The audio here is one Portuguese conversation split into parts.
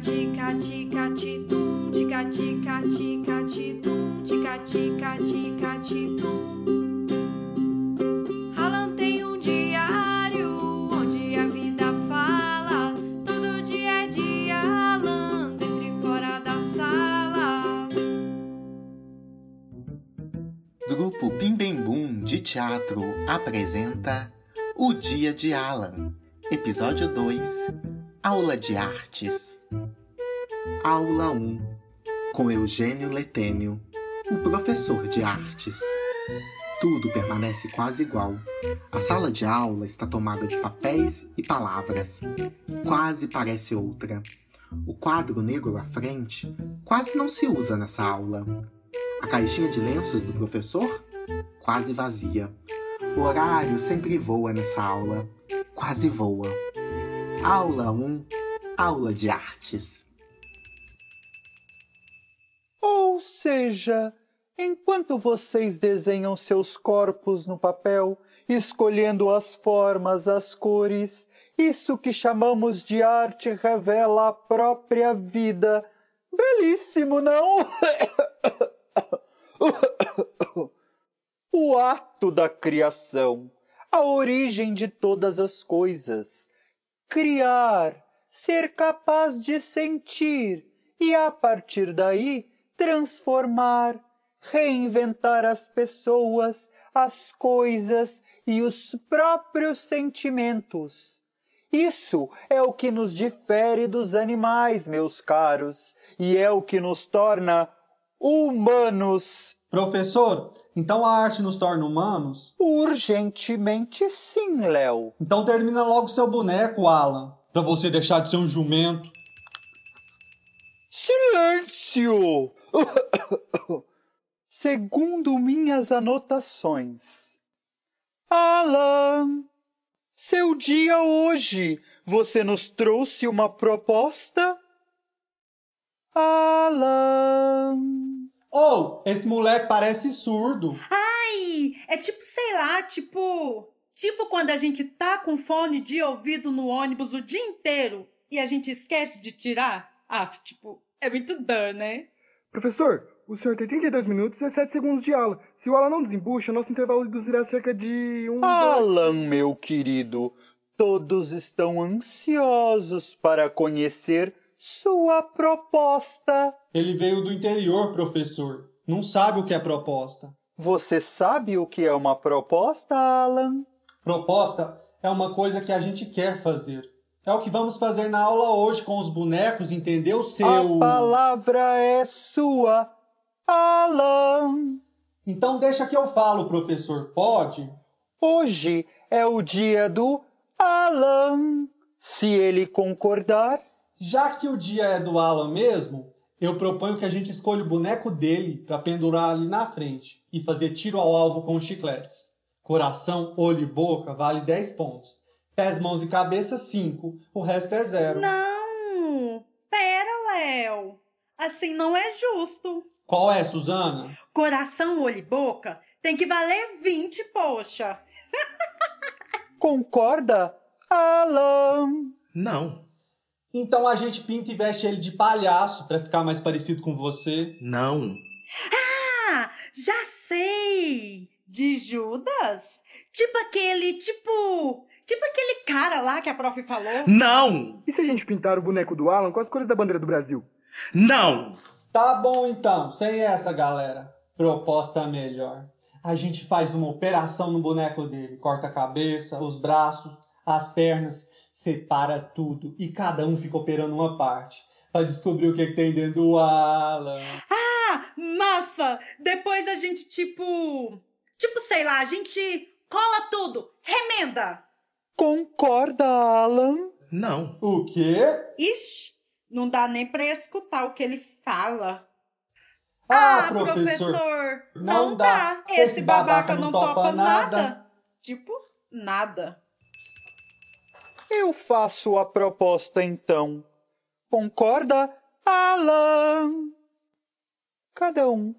tica tica titum, tica tica tica titum, tica tica tica titum. Alan tem um diário onde a vida fala, todo dia é dia Alan, dentro e fora da sala. Grupo Bim Bem Bum de Teatro apresenta O Dia de Alan, Episódio 2 Aula de Artes. Aula 1 Com Eugênio Letênio, o professor de artes. Tudo permanece quase igual. A sala de aula está tomada de papéis e palavras. Quase parece outra. O quadro negro à frente quase não se usa nessa aula. A caixinha de lenços do professor? Quase vazia. O horário sempre voa nessa aula. Quase voa. Aula 1 Aula de Artes. Seja, enquanto vocês desenham seus corpos no papel, escolhendo as formas, as cores, isso que chamamos de arte revela a própria vida. Belíssimo, não? o ato da criação, a origem de todas as coisas. Criar, ser capaz de sentir e, a partir daí, transformar, reinventar as pessoas, as coisas e os próprios sentimentos. Isso é o que nos difere dos animais, meus caros, e é o que nos torna humanos. Professor, então a arte nos torna humanos? Urgentemente sim, Léo. Então termina logo seu boneco, Alan, para você deixar de ser um jumento. Silêncio! Segundo minhas anotações. Alan, seu dia hoje, você nos trouxe uma proposta? Alan. Oh, esse moleque parece surdo. Ai, é tipo, sei lá, tipo. Tipo quando a gente tá com fone de ouvido no ônibus o dia inteiro e a gente esquece de tirar. Ah, tipo, é muito dor, né? Professor, o senhor tem 32 minutos e 17 segundos de aula. Se o aula não desembucha, nosso intervalo reduzirá cerca de um. dois- Alan, meu querido, todos estão ansiosos para conhecer sua proposta. Ele veio do interior, professor. Não sabe o que é proposta. Você sabe o que é uma proposta, Alan? Proposta é uma coisa que a gente quer fazer. É o que vamos fazer na aula hoje com os bonecos, entendeu? Seu. A palavra é sua, Alan. Então deixa que eu falo, professor. Pode? Hoje é o dia do Alan. Se ele concordar, Já que o dia é do Alan mesmo, eu proponho que a gente escolha o boneco dele para pendurar ali na frente e fazer tiro ao alvo com chicletes. Coração, olho e boca vale 10 pontos. Pés, mãos e cabeça, 5. O resto é zero. Não! Pera, Léo. Assim não é justo. Qual é, Suzana? Coração, olho e boca tem que valer 20, poxa. concorda, Alan? Não, Então a gente pinta e veste ele de palhaço para ficar mais parecido com você. não, Ah, já sei! De Judas? Tipo aquele, tipo. Tipo aquele cara lá que a prof falou. não, E se a gente pintar o boneco do Alan com as cores da bandeira do Brasil? não. Tá bom então, sem essa, galera. Proposta melhor. A gente faz uma operação no boneco dele. Corta a cabeça, os braços, as pernas, separa tudo. E cada um fica operando uma parte. Pra descobrir o que, que tem dentro do Alan. Ah, massa! Depois a gente, tipo. Tipo, sei lá, a gente cola tudo, remenda! Concorda, Alan? Não. O quê? Ixi, não dá nem pra escutar o que ele fala. Ah, professor, não, não dá. dá. Esse Esse babaca, babaca não não topa topa nada. nada. Tipo, nada. Eu faço a proposta então. Concorda, Alan? Cada um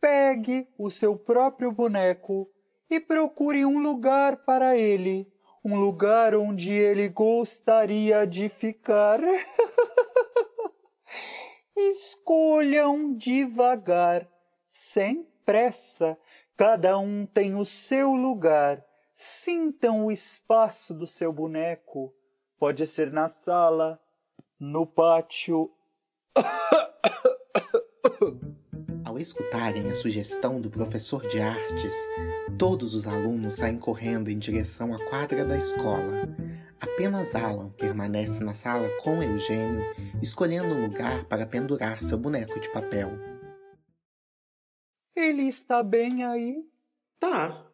pegue o seu próprio boneco e procure um lugar para ele. Um lugar onde ele gostaria de ficar. Escolham devagar, sem pressa, cada um tem o seu lugar. Sintam o espaço do seu boneco. Pode ser na sala, no pátio. Ao escutarem a sugestão do professor de artes, todos os alunos saem correndo em direção à quadra da escola. Apenas Alan permanece na sala com Eugênio, escolhendo um lugar para pendurar seu boneco de papel. Ele está bem aí? Tá.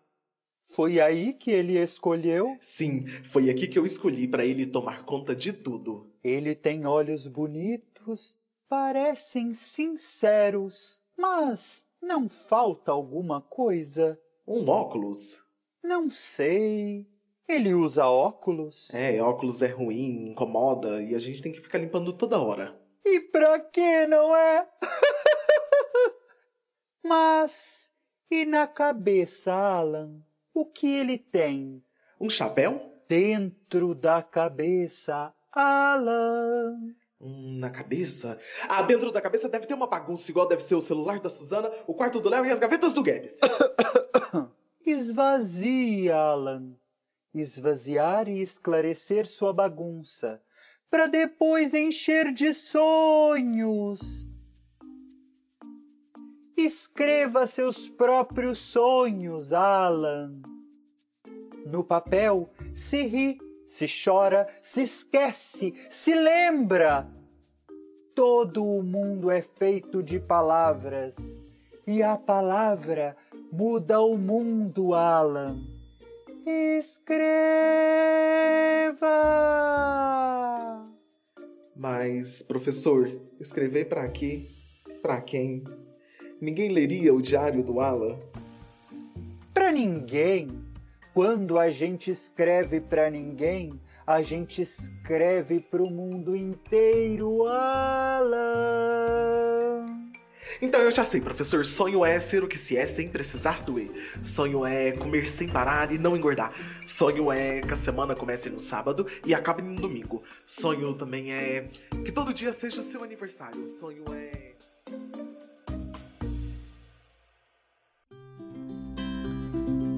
Foi aí que ele escolheu? Sim, foi aqui que eu escolhi para ele tomar conta de tudo. Ele tem olhos bonitos, parecem sinceros, mas não falta alguma coisa. Um óculos. Não sei. Ele usa óculos? É, óculos é ruim, incomoda e a gente tem que ficar limpando toda hora. E pra quê, não é? Mas e na cabeça, Alan? O que ele tem? Um chapéu? Dentro da cabeça, Alan. Hum, na cabeça? Ah, dentro da cabeça deve ter uma bagunça igual deve ser o celular da Suzana, o quarto do Léo e as gavetas do Guedes. Esvazia, Alan. Esvaziar e esclarecer sua bagunça, para depois encher de sonhos. Escreva seus próprios sonhos, Alan. No papel, se ri, se chora, se esquece, se lembra. Todo o mundo é feito de palavras e a palavra muda o mundo, Alan. Escreva! Mas, professor, escrever para quê? Para quem? Ninguém leria o diário do Alan? Para ninguém. Quando a gente escreve para ninguém, a gente escreve para o mundo inteiro, Alan. Então eu já sei, professor. Sonho é ser o que se é sem precisar doer. Sonho é comer sem parar e não engordar. Sonho é que a semana comece no sábado e acabe no domingo. Sonho também é que todo dia seja o seu aniversário. Sonho é.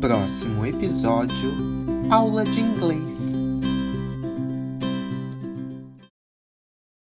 Próximo episódio: Aula de Inglês.